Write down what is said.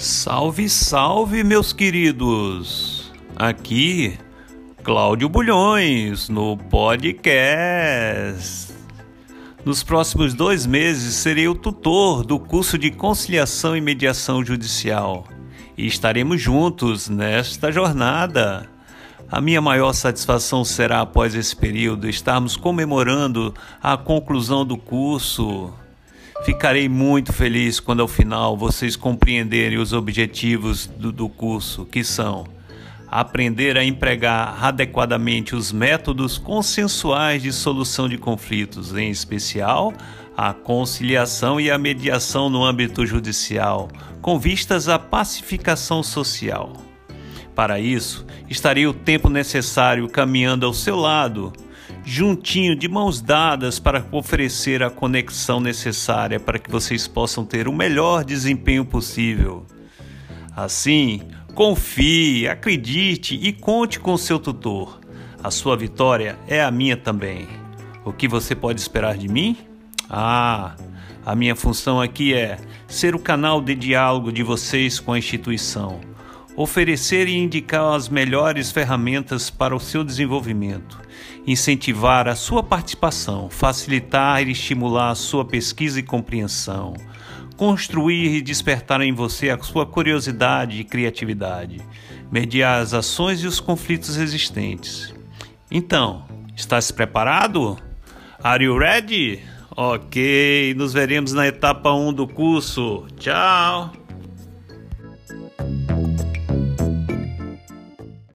Salve, salve, meus queridos! Aqui, Cláudio Bulhões, no podcast. Nos próximos dois meses serei o tutor do curso de Conciliação e Mediação Judicial e estaremos juntos nesta jornada. A minha maior satisfação será, após esse período, estarmos comemorando a conclusão do curso Ficarei muito feliz quando ao final vocês compreenderem os objetivos do, do curso, que são aprender a empregar adequadamente os métodos consensuais de solução de conflitos, em especial a conciliação e a mediação no âmbito judicial, com vistas à pacificação social. Para isso, estarei o tempo necessário caminhando ao seu lado juntinho, de mãos dadas, para oferecer a conexão necessária para que vocês possam ter o melhor desempenho possível. Assim, confie, acredite e conte com seu tutor. A sua vitória é a minha também. O que você pode esperar de mim? Ah, a minha função aqui é ser o canal de diálogo de vocês com a instituição, oferecer e indicar as melhores ferramentas para o seu desenvolvimento incentivar a sua participação, facilitar e estimular a sua pesquisa e compreensão, construir e despertar em você a sua curiosidade e criatividade, mediar as ações e os conflitos existentes. Então, está se preparado? Are you ready? Ok, nos veremos na etapa 1 do curso. Tchau!